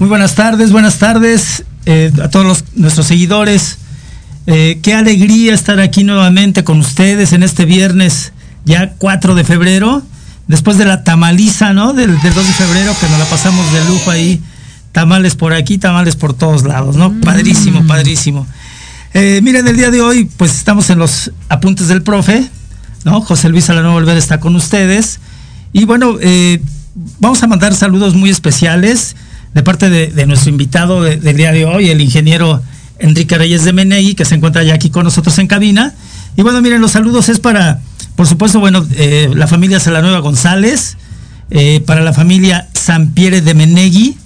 Muy buenas tardes, buenas tardes eh, a todos los- nuestros seguidores. Eh, qué alegría estar aquí nuevamente con ustedes en este viernes, ya 4 de febrero, después de la tamaliza, ¿no? Del, del 2 de febrero, que nos la pasamos de lujo ahí. Tamales por aquí, tamales por todos lados, ¿no? Padrísimo, padrísimo. Eh, miren, el día de hoy, pues estamos en los apuntes del profe, ¿no? José Luis Alano Volver está con ustedes. Y bueno, eh, vamos a mandar saludos muy especiales de parte de, nuestro invitado de- del día de hoy, el ingeniero Enrique Reyes de Menegui, que se encuentra ya aquí con nosotros en cabina. Y bueno, miren, los saludos es para, por supuesto, bueno, eh, la familia Salanueva González, eh, para la familia Sampiere de Menegui,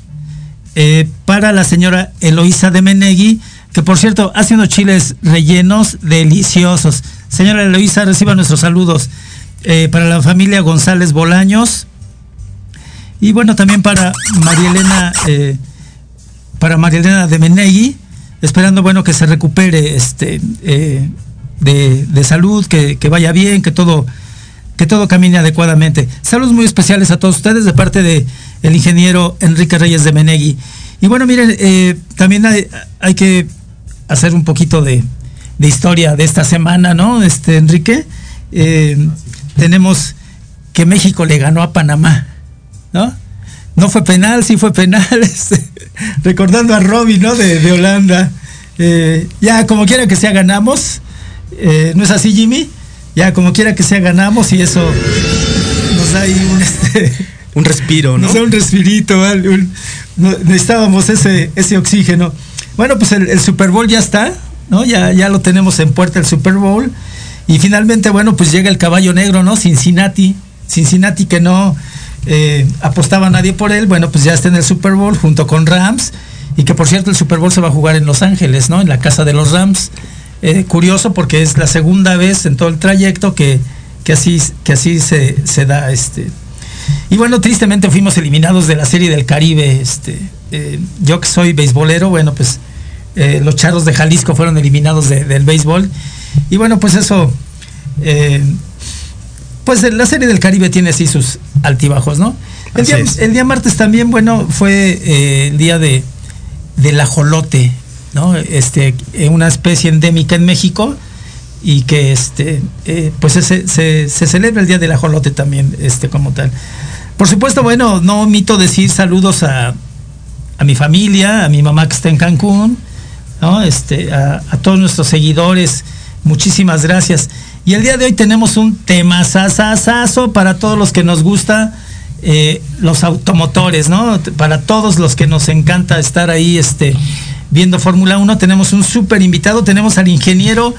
eh, para la señora Eloísa de Menegui, que por cierto hace unos chiles rellenos deliciosos. Señora Eloísa, reciba nuestros saludos. Para la familia González Bolaños. Y bueno, también para María Elena, eh, para María Elena de Menegui, esperando bueno que se recupere este eh, de, de salud, que, que vaya bien, que todo, que todo camine adecuadamente. Saludos muy especiales a todos ustedes de parte de ingeniero Enrique Reyes de Menegui. Y bueno, miren, eh, también hay, que hacer un poquito de, de historia de esta semana, ¿no? Este, Enrique, tenemos que México le ganó a Panamá, ¿no? No fue penal, sí fue penal, este, recordando a Robin, ¿no? De, de Holanda. Eh, ya, como quiera que sea, ganamos. Eh, ¿No es así, Jimmy? Ya, como quiera que sea, ganamos y eso nos da ahí un, este, Un respiro, ¿no? nos da un respirito, ¿vale? Un- no- necesitábamos ese, ese oxígeno. Bueno, pues el, el Super Bowl ya está, ¿no? Ya, ya lo tenemos en puerta el Super Bowl. Y finalmente, bueno, pues llega el caballo negro, ¿no? Cincinnati. Cincinnati que no eh, apostaba nadie por él, bueno, pues ya está en el Super Bowl junto con Rams. Y que por cierto el Super Bowl se va a jugar en Los Ángeles, ¿no? En la casa de los Rams. Eh, curioso porque es la segunda vez en todo el trayecto que, que así, que así se, se da este, y bueno, tristemente fuimos eliminados de la Serie del Caribe. Este, eh, yo que soy beisbolero, bueno, pues los charros de Jalisco fueron eliminados de- del béisbol. Y bueno, pues eso, pues la Serie del Caribe tiene así sus altibajos, ¿no? El, día, es. el día martes también, bueno, fue eh, el día de, del ajolote, ¿no? Este, eh, una especie endémica en México y que este eh, pues se, se celebra el día del ajolote también este como tal por supuesto bueno no omito decir saludos a, a mi familia a mi mamá que está en Cancún ¿no? este a, a todos nuestros seguidores muchísimas gracias y el día de hoy tenemos un tema sasasazo para todos los que nos gusta eh, los automotores, ¿no? Para todos los que nos encanta estar ahí este, viendo Fórmula 1, tenemos un súper invitado, tenemos al ingeniero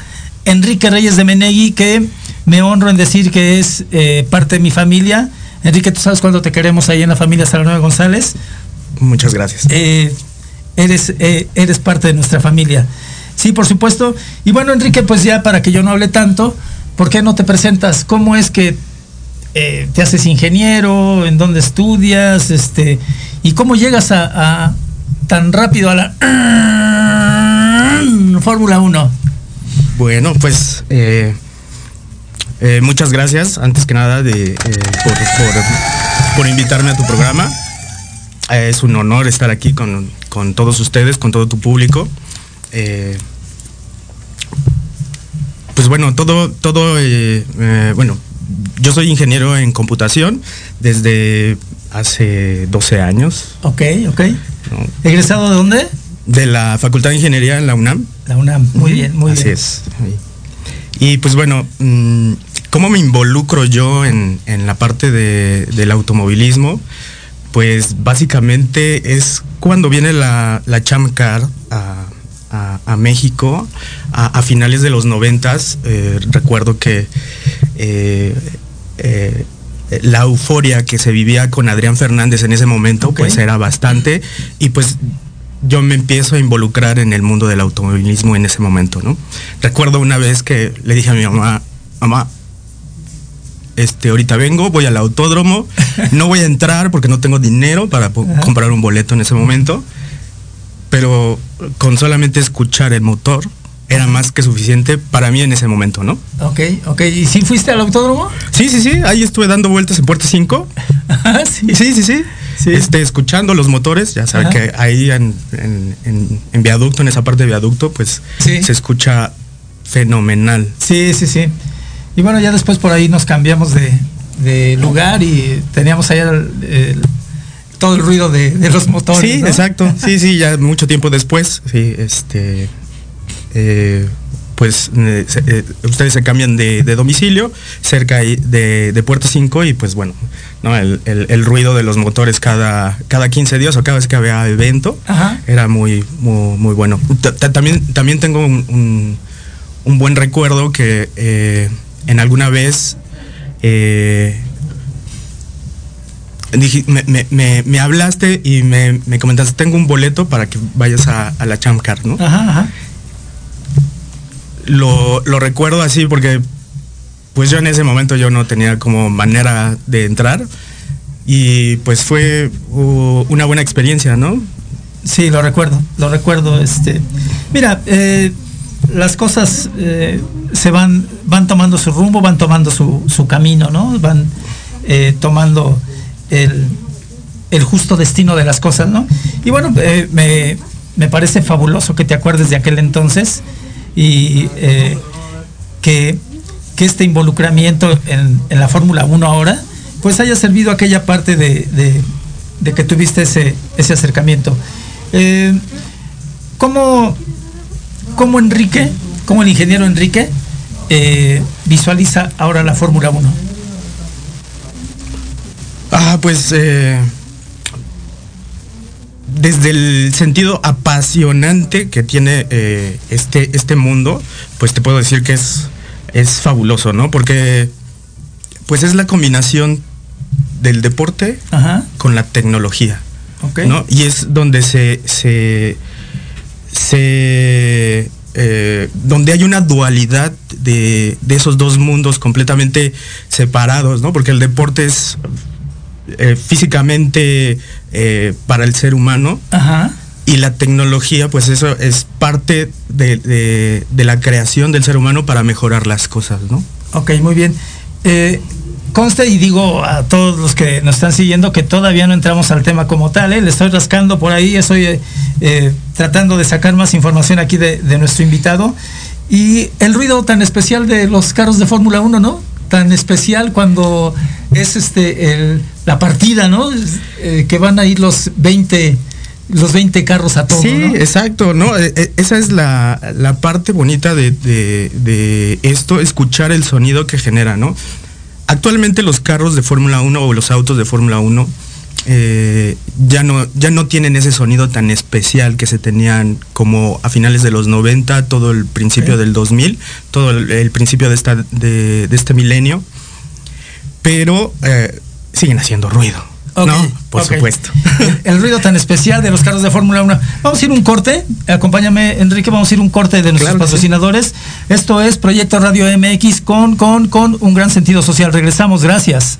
Enrique Reyes de Menegui, que me honro en decir que es eh, parte de mi familia. Enrique, tú sabes cuándo te queremos ahí en la familia Salanueva González. Muchas gracias. Eh, eres, eh, eres parte de nuestra familia. Sí, por supuesto. Y bueno, Enrique, pues ya para que yo no hable tanto, ¿por qué no te presentas? ¿Cómo es que eh, te haces ingeniero? ¿En dónde estudias? Este, ¿Y cómo llegas a, tan rápido a la Fórmula 1? Bueno, pues eh, eh, muchas gracias, antes que nada, de, por, por- por invitarme a tu programa. Es un honor estar aquí con, con todos ustedes, con todo tu público. Pues bueno, todo, todo, eh, eh, bueno, yo soy ingeniero en computación desde hace 12 años, Ok, ok. ¿no? ¿Egresado de dónde? de la Facultad de Ingeniería en la UNAM. La UNAM. Muy bien, muy Así bien. es. Ahí. Y pues bueno, mm, ¿cómo me involucro yo en, en la parte de, del automovilismo? Pues básicamente es cuando viene la, la Chamcar a, a, a México a, a, finales de los noventas. Eh, recuerdo que eh, eh, la euforia que se vivía con Adrián Fernández en ese momento, okay. pues era bastante. Y pues yo me empiezo a involucrar en el mundo del automovilismo en ese momento, ¿no? Recuerdo una vez que le dije a mi mamá, mamá, este, ahorita vengo, voy al autódromo, no voy a entrar porque no tengo dinero para comprar un boleto en ese momento, pero con solamente escuchar el motor era más que suficiente para mí en ese momento, ¿no? Ok, ok. ¿Y si fuiste al autódromo? Sí, sí, sí, ahí estuve dando vueltas en Puerta 5. sí. sí, sí, sí. Sí. Este, escuchando los motores, ya saben que ahí en, en, en, en, viaducto, en esa parte de viaducto, pues sí. se escucha fenomenal. Sí, sí, sí. Y bueno, ya después por ahí nos cambiamos de, de lugar y teníamos allá el, el, todo el ruido de, de los motores. Sí, ¿no? exacto. Sí, sí, ya mucho tiempo después, sí, este, eh, pues eh, eh, ustedes se cambian de, de domicilio cerca de, de, Puerto 5 y pues bueno, ¿no? El, el, el, ruido de los motores cada, cada 15 días o cada vez que había evento Ajá. era muy, muy, muy bueno. T también, también tengo un, un, un, buen recuerdo que eh, en alguna vez dije, me, me, me, me, hablaste y me, me, comentaste, tengo un boleto para que vayas a, a la Chamcar, ¿no? Ajá, ajá lo, lo, recuerdo así porque pues yo en ese momento yo no tenía como manera de entrar y pues fue uh, una buena experiencia, ¿no? Sí, lo recuerdo, lo recuerdo. Este, mira, eh, las cosas eh, se van, van tomando su rumbo, van tomando su, su camino, ¿no? Van eh, tomando el, el, justo destino de las cosas, ¿no? Y bueno, eh, me, me parece fabuloso que te acuerdes de aquel entonces y eh, que, que, este involucramiento en, en la Fórmula 1 ahora, pues haya servido aquella parte de, de, que tuviste ese, ese acercamiento. Eh, ¿cómo, ¿Cómo Enrique, como el ingeniero Enrique, visualiza ahora la Fórmula 1? Ah, pues eh, desde el sentido apasionante que tiene eh, este, este mundo, pues te puedo decir que es, es fabuloso, ¿no? Porque pues es la combinación del deporte Ajá. con la tecnología. Okay. ¿no? Y es donde se, se, se eh, donde hay una dualidad de, de, esos dos mundos completamente separados, ¿no? Porque el deporte es eh, físicamente eh, para el ser humano. Ajá. Y la tecnología, pues eso es parte de, de, de, la creación del ser humano para mejorar las cosas, ¿no? Ok, muy bien. Eh, conste y digo a todos los que nos están siguiendo que todavía no entramos al tema como tal, ¿eh? le estoy rascando por ahí, estoy eh, tratando de sacar más información aquí de, de, nuestro invitado. Y el ruido tan especial de los carros de Fórmula 1, ¿no? Tan especial cuando es este el, la partida, ¿no? Eh, que van a ir los 20 los 20 carros a todo. Sí, ¿no? exacto, ¿no? Esa es la, la parte bonita de, de, de, esto, escuchar el sonido que genera, ¿no? Actualmente los carros de Fórmula 1 o los autos de Fórmula 1 eh, ya, no, ya no tienen ese sonido tan especial que se tenían como a finales de los 90, todo el principio okay. del 2000, todo el, el principio de, esta, de, de, este milenio, pero eh, siguen haciendo ruido. Okay, no, por okay. supuesto. El, el, ruido tan especial de los carros de Fórmula 1. Vamos a ir un corte. Acompáñame, Enrique. Vamos a ir un corte de nuestros claro patrocinadores. Sí. Esto es Proyecto Radio MX con, con, con un gran sentido social. Regresamos. Gracias.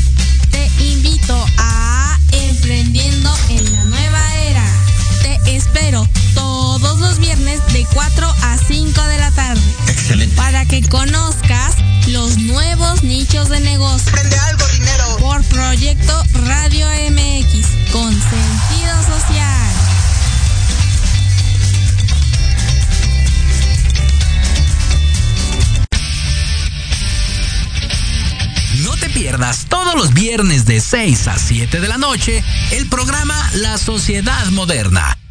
espero todos los viernes de 4 a 5 de la tarde conozcas los nuevos nichos de negocio. Prende algo, dinero. Por Proyecto Radio MX, con sentido social. No te pierdas todos los viernes de 6 a 7 de la noche el programa La Sociedad Moderna,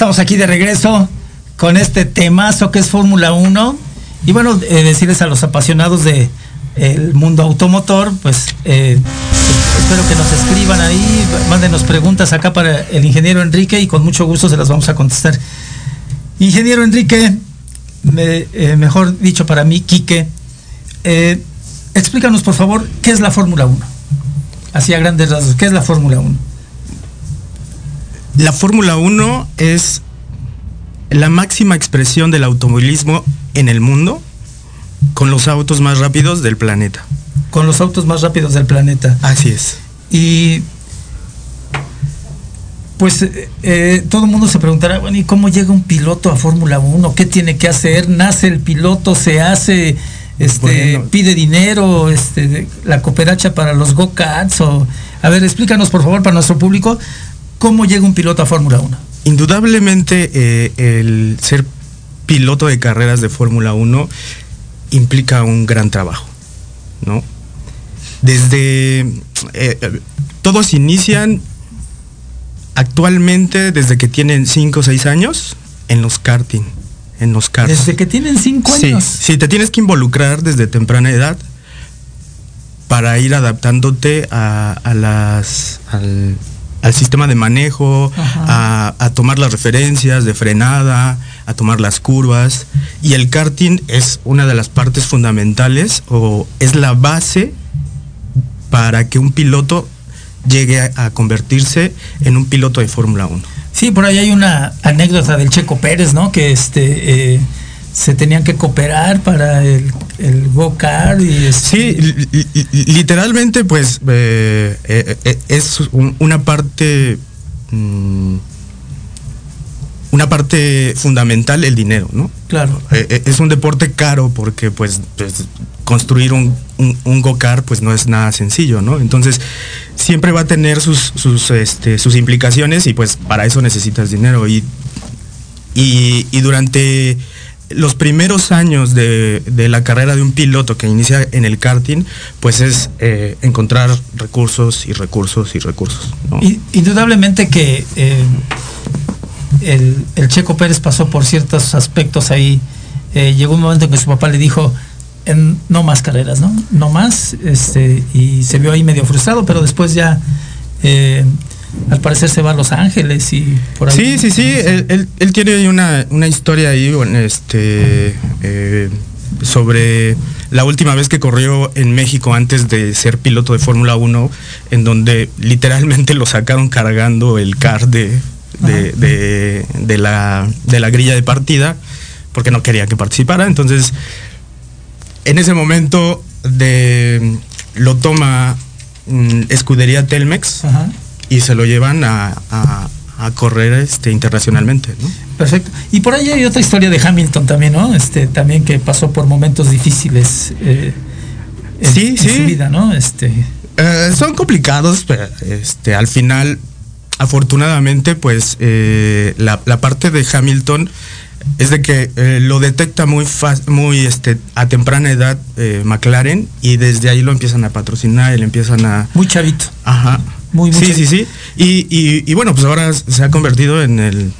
Estamos aquí de regreso con este temazo que es Fórmula 1. Y bueno, eh, decirles a los apasionados de el mundo automotor, pues eh, espero que nos escriban ahí, mándenos preguntas acá para el ingeniero Enrique y con mucho gusto se las vamos a contestar. Ingeniero Enrique, eh, mejor dicho para mí, Quique, explícanos por favor qué es la Fórmula 1. Así a grandes rasgos, ¿qué es la Fórmula 1? La Fórmula 1 es la máxima expresión del automovilismo en el mundo con los autos más rápidos del planeta. Con los autos más rápidos del planeta. Así es. Y pues eh, eh, todo el mundo se preguntará, bueno, ¿y cómo llega un piloto a Fórmula 1? ¿Qué tiene que hacer? ¿Nace el piloto? ¿Se hace? Este, Bueno. ¿Pide dinero? Este, ¿La cooperacha para los go-karts? A ver, explícanos por favor para nuestro público, ¿cómo llega un piloto a Fórmula 1? Indudablemente eh, el ser piloto de carreras de Fórmula 1 implica un gran trabajo, ¿no? Desde... eh, eh, todos inician actualmente desde que tienen 5 o 6 años en los karting, en los karts. Desde que tienen cinco Sí, años. sí, te tienes que involucrar desde temprana edad para ir adaptándote a, a las, al, al sistema de manejo, a, a tomar las referencias de frenada, a tomar las curvas. Y el karting es una de las partes fundamentales o es la base para que un piloto llegue a, a convertirse en un piloto de Fórmula 1. Sí, por ahí hay una anécdota del Checo Pérez, ¿no? Que este eh, se tenían que cooperar para el, el go-kart y este, Sí, li- li- literalmente pues eh, eh, eh, es un- una parte mm, una parte fundamental el dinero, ¿no? claro. Eh, es un deporte caro porque pues, pues, construir un, un, un go-kart pues no es nada sencillo, ¿no? Entonces siempre va a tener sus, sus, este, sus implicaciones y pues para eso necesitas dinero y, y, y durante los primeros años de, de la carrera de un piloto que inicia en el karting, pues es eh, encontrar recursos y recursos y recursos. indudablemente que eh, el, el Checo Pérez pasó por ciertos aspectos ahí. Eh, llegó un momento en que su papá le dijo, no más carreras, ¿no? No más. Este, y se vio ahí medio frustrado, pero después ya, al parecer se va a Los Ángeles y por ahí. Sí, sí, sí, él, él- él tiene una, una historia ahí, bueno, este, eh, sobre la última vez que corrió en México antes de ser piloto de Fórmula 1, en donde literalmente lo sacaron cargando el car de, de, de- de la, de la grilla de partida porque no quería que participara. Entonces, en ese momento de, lo toma mm, Escudería Telmex Ajá. Y se lo llevan a, a- a correr este, internacionalmente. ¿no? Perfecto. Y por ahí hay otra historia de Hamilton también, ¿no? Este, también que pasó por momentos difíciles eh, en, Sí, en sí. su vida, ¿no? Este, Eh, son complicados, pero este, al final, afortunadamente, pues eh, la, la parte de Hamilton es de que eh, lo detecta muy muy este, a temprana edad McLaren y desde ahí lo empiezan a patrocinar y le empiezan a... muy chavito. Ajá. Muy, muy sí, chavito. sí, sí. Y, y- y bueno, pues ahora se ha convertido en el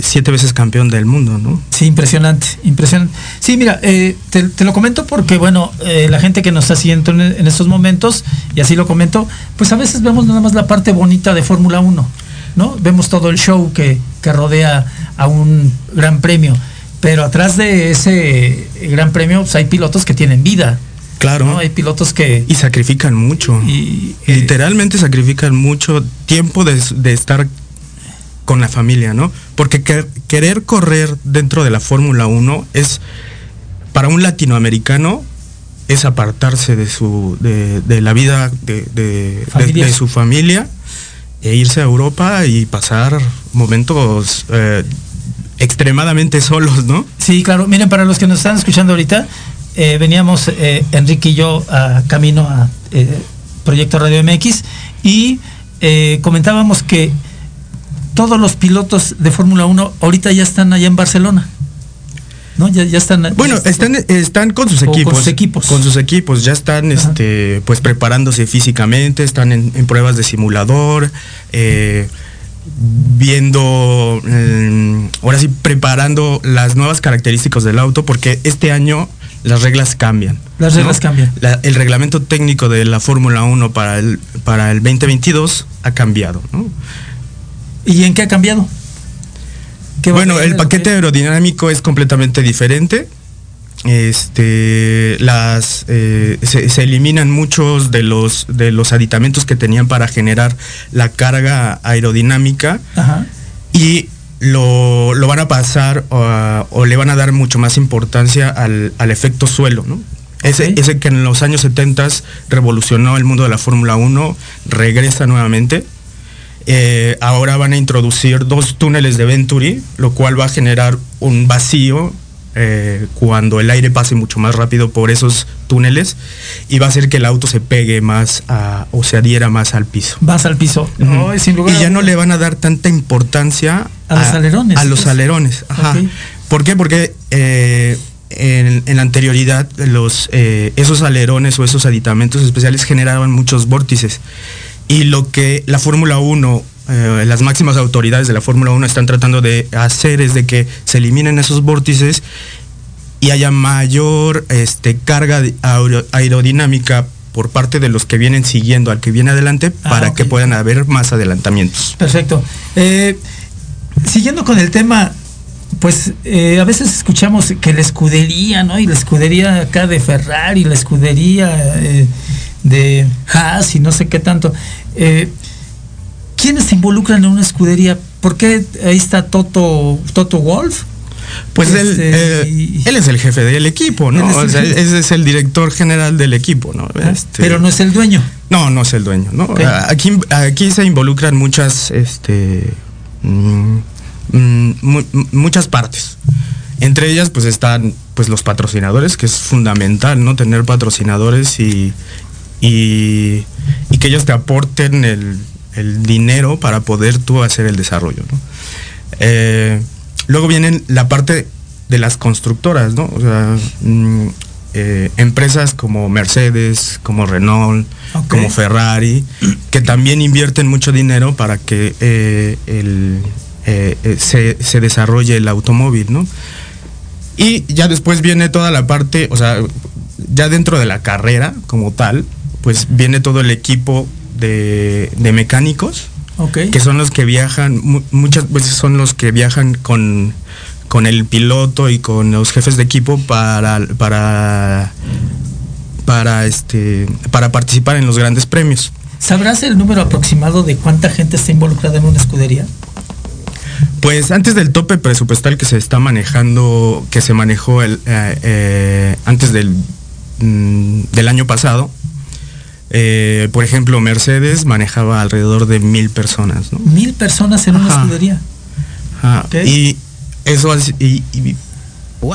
siete veces campeón del mundo, ¿no? Sí, impresionante, impresionante. Sí, mira, eh, te, te lo comento porque, bueno, eh, la gente que nos está siguiendo en, en estos momentos, y así lo comento, pues a veces vemos nada más la parte bonita de Fórmula 1, ¿no? Vemos todo el show que, que rodea a un gran premio, pero atrás de ese gran premio pues, hay pilotos que tienen vida, Claro. ¿no? Hay pilotos que... Y sacrifican mucho. Y, eh, Literalmente sacrifican mucho tiempo de, de estar con la familia, ¿no? Porque que- querer correr dentro de la Fórmula 1 es, para un latinoamericano, es apartarse de su, de, de la vida de, de su familia e irse a Europa y pasar momentos eh, extremadamente solos, ¿no? Sí, claro. Miren, para los que nos están escuchando ahorita, eh, veníamos eh, Enrique y yo a camino a eh, Proyecto Radio MX y comentábamos que todos los pilotos de Fórmula 1 ahorita ya están allá en Barcelona. ¿No? Ya, ya están. Bueno, están, están con sus O con equipos. sus equipos. Con sus equipos. Ya están Ajá. este, pues preparándose físicamente, están en, en pruebas de simulador, eh, viendo, mm, ahora sí, preparando las nuevas características del auto, porque este año las reglas cambian. Las reglas cambian. La- el reglamento técnico de la Fórmula 1 para el, para el 2022 ha cambiado. ¿no? ¿Y en qué ha cambiado? ¿Qué va a Bueno, el paquete que- aerodinámico es completamente diferente. Este, las, eh, se, se eliminan muchos de los, de los aditamentos que tenían para generar la carga aerodinámica Ajá. y lo, lo van a pasar uh, o le van a dar mucho más importancia al, al efecto suelo, ¿no? Ese, ese que en los años 70 revolucionó el mundo de la Fórmula 1, regresa nuevamente. Eh, ahora van a introducir dos túneles de Venturi, lo cual va a generar un vacío eh, cuando el aire pase mucho más rápido por esos túneles y va a hacer que el auto se pegue más a- o se adhiera más al piso. Vas al piso. Sin lugar y ya no le van a dar tanta importancia A los alerones, A los pues. alerones, ajá. ¿Por qué? Porque eh, en, en la anterioridad los, eh, esos alerones o esos aditamentos especiales generaban muchos vórtices. Y lo que la Fórmula 1, eh, las máximas autoridades de la Fórmula 1 están tratando de hacer es de que se eliminen esos vórtices y haya mayor este, carga aerodinámica por parte de los que vienen siguiendo al que viene adelante Ah, para que puedan haber más adelantamientos. Perfecto. Eh, siguiendo con el tema, pues eh, a veces escuchamos que la escudería, ¿no? Y la escudería acá de Ferrari, la escudería eh, de Haas y no sé qué tanto. Eh, ¿Quiénes se involucran en una escudería? ¿Por qué ahí está Toto, Toto Wolf? Pues él, Este, eh, y- él es el jefe del equipo, Él ¿no? es el O sea, ese es el director general del equipo, ¿no? Ah, Este, Pero no es el dueño. No, no es el dueño, ¿no? Aquí, aquí se involucran muchas, este, mm, mm, mu- muchas partes. Entre ellas, pues están, pues los patrocinadores, que es fundamental, ¿no? Tener patrocinadores y, y, que ellos te aporten el, el dinero para poder tú hacer el desarrollo, ¿no? Eh, luego vienen la parte de las constructoras, ¿no? Mm, eh, empresas como Mercedes, como Renault, como Ferrari, que también invierten mucho dinero para que eh, el, eh, se, se desarrolle el automóvil, ¿no? Y ya después viene toda la parte, o sea, ya dentro de la carrera como tal, pues viene todo el equipo de, de mecánicos, que son los que viajan, mu- muchas veces son los que viajan con, con el piloto y con los jefes de equipo para, para, para, este, para participar en los grandes premios. ¿Sabrás el número aproximado de cuánta gente está involucrada en una escudería? Pues antes del tope presupuestal que se está manejando, que se manejó el, eh, eh, antes del, mm, del año pasado, eh, por ejemplo, Mercedes manejaba alrededor de mil personas, ¿no? Mil personas en una escudería. Ajá. Y eso y- y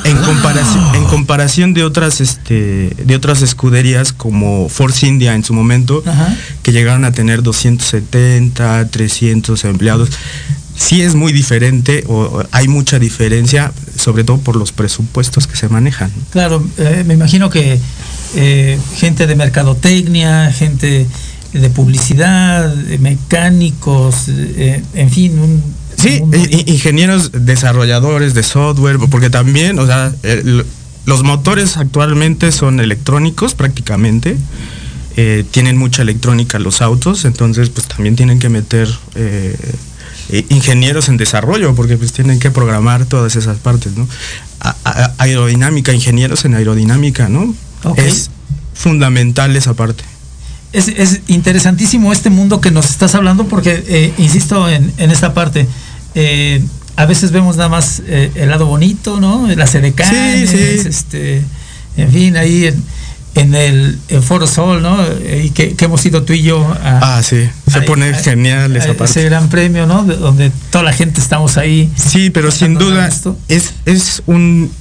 en comparación, en comparación de otras este, de otras escuderías como Force India en su momento, Ajá. que llegaron a tener 270, 300 empleados. Sí es muy diferente o, hay mucha diferencia, sobre todo por los presupuestos que se manejan. Claro, eh, me imagino que eh, gente de mercadotecnia, gente de publicidad, mecánicos, eh, en fin, un Sí, ingenieros desarrolladores de software, porque también, o sea, el- los motores actualmente son electrónicos prácticamente. eh, tienen mucha electrónica los autos, entonces pues también tienen que meter eh, ingenieros en desarrollo, porque pues tienen que programar todas esas partes, ¿no? A- a- aerodinámica, ingenieros en aerodinámica, ¿no? Es fundamental esa parte. Es, es interesantísimo este mundo que nos estás hablando porque, eh, insisto en, en esta parte, eh, a veces vemos nada más eh, el lado bonito, ¿no? Las edecanes, Sí, sí. este, en fin, ahí en, en el en Foro Sol, ¿no? Y que, que hemos ido tú y yo a, Ah, sí, se a- pone a- genial a esa parte. ese gran premio, ¿no? De- donde toda la gente estamos ahí. Sí, pero sin duda esto. es, es un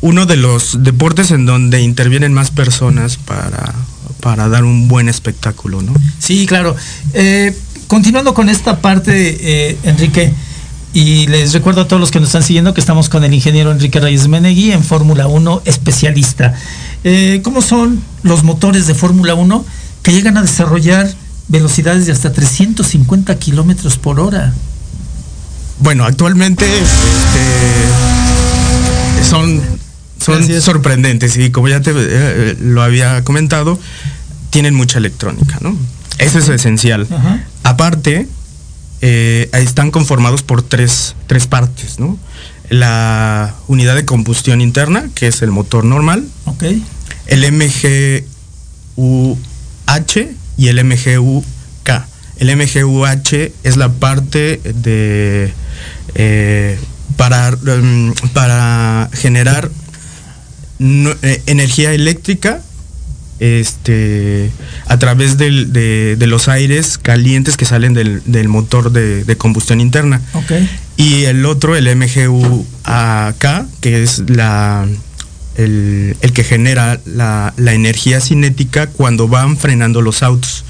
uno de los deportes en donde intervienen más personas para, para dar un buen espectáculo, ¿no? Sí, claro. Eh, continuando con esta parte, eh, Enrique, y les recuerdo a todos los que nos están siguiendo que estamos con el ingeniero Enrique Reyes Menegui en Fórmula 1 especialista. Eh, ¿Cómo son los motores de Fórmula 1 que llegan a desarrollar velocidades de hasta 350 kilómetros por hora? Bueno, actualmente este, son, son sorprendentes y como ya te eh, lo había comentado, tienen mucha electrónica, ¿no? Eso es esencial. Ajá. Aparte, eh, están conformados por tres, tres partes, ¿no? La unidad de combustión interna, que es el motor normal, ¿Ok? el MGUH y el MGUK. El MGUH es la parte de eh, para, mm, para generar no- eh, energía eléctrica este a través del- de, de los aires calientes que salen del, del motor de, de combustión interna. Y el otro, el MGU-AK, que es la, el, el que genera la, la energía cinética cuando van frenando los autos.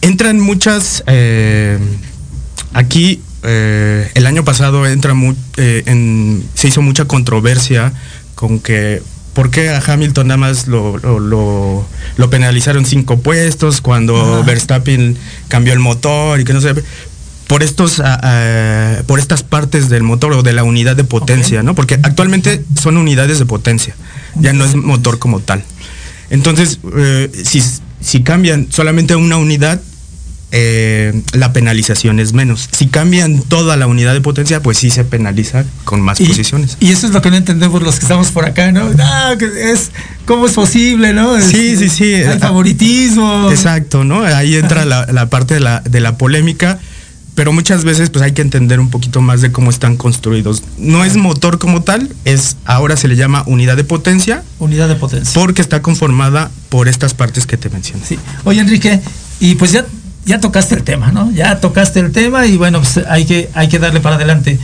Entran muchas... eh, aquí, eh, el año pasado entra mu- eh, en- se hizo mucha controversia con que... ¿Por qué a Hamilton nada más lo, lo- lo- lo penalizaron cinco puestos cuando Ajá. Verstappen cambió el motor y que no sé? por estos por estas partes del motor o de la unidad de potencia. ¿no? Porque actualmente son unidades de potencia, ya no es motor como tal. Entonces, eh, si, si cambian solamente una unidad, eh, la penalización es menos. Si cambian toda la unidad de potencia, pues sí se penaliza con más Y, posiciones. y eso es lo que no entendemos los que estamos por acá, ¿no? Ah, que es, ¿Cómo es posible, no? Sí, sí, sí. Hay favoritismo. Exacto, ¿no? Ahí entra la, la parte de la, de la polémica, pero muchas veces pues hay que entender un poquito más de cómo están construidos. No es motor como tal, es ahora se le llama unidad de potencia Unidad de potencia. porque está conformada por estas partes que te mencioné. Sí. Oye, Enrique, y pues ya, ya tocaste el tema, ¿no? Ya tocaste el tema y bueno, pues hay que, hay que darle para adelante.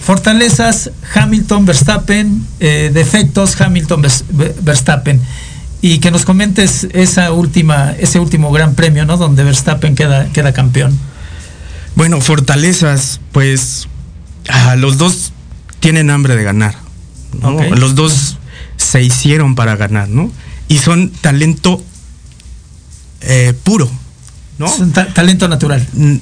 Fortalezas, Hamilton, Verstappen, eh, defectos, Hamilton, Vers- Ver- Verstappen. Y que nos comentes esa última, ese último gran premio, ¿no? Donde Verstappen queda, queda campeón. Bueno, fortalezas, pues ah, los dos tienen hambre de ganar. Los dos se hicieron para ganar, ¿no? Y son talento eh, puro, ¿no? Es un ta- talento natural. Mm,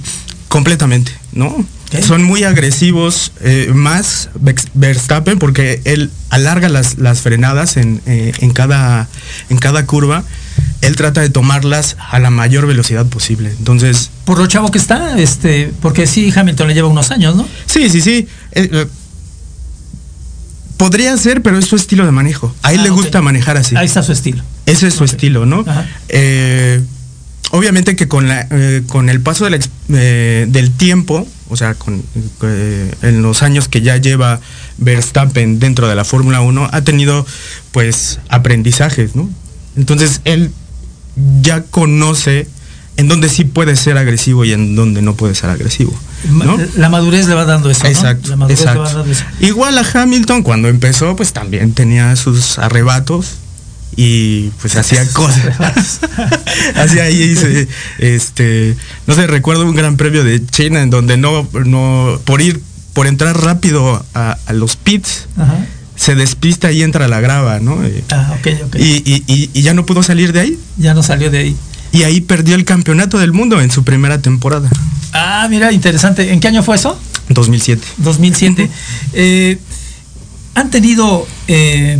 completamente, ¿no? Son muy agresivos, eh, más Verstappen, porque él alarga las, las frenadas en, eh, en, cada, en cada curva. Él trata de tomarlas a la mayor velocidad posible. Entonces, Por lo chavo que está, este, porque sí, Hamilton le lleva unos años, ¿no? Sí, sí, sí. Eh, podría ser, pero es su estilo de manejo. A él Ah, le gusta manejar así. Ahí está su estilo. Ese es su estilo, ¿no? Ajá. Eh, obviamente que con, la, eh, con el paso de la ex- eh, del tiempo, o sea, con, eh, en los años que ya lleva Verstappen dentro de la Fórmula 1, ha tenido pues aprendizajes, ¿no? Entonces él ya conoce en dónde sí puede ser agresivo y en dónde no puede ser agresivo. ¿no? La madurez le va dando eso. ¿no? Exacto, La madurez le va exacto. dando eso. Igual a Hamilton cuando empezó, pues también tenía sus arrebatos y pues hacía cosas. hacía ahí, dice, este, no sé, recuerdo un gran premio de China en donde no, no, por ir, por entrar rápido a, a los pits, Ajá. se despista y entra a la grava, ¿no? Y, Ah, ok, ok. y- y- y- y ya no pudo salir de ahí. ya no salió de ahí. Y ahí perdió el campeonato del mundo en su primera temporada, Ah, mira, interesante. ¿En qué año fue eso? 2007. 2007. Eh, han tenido eh,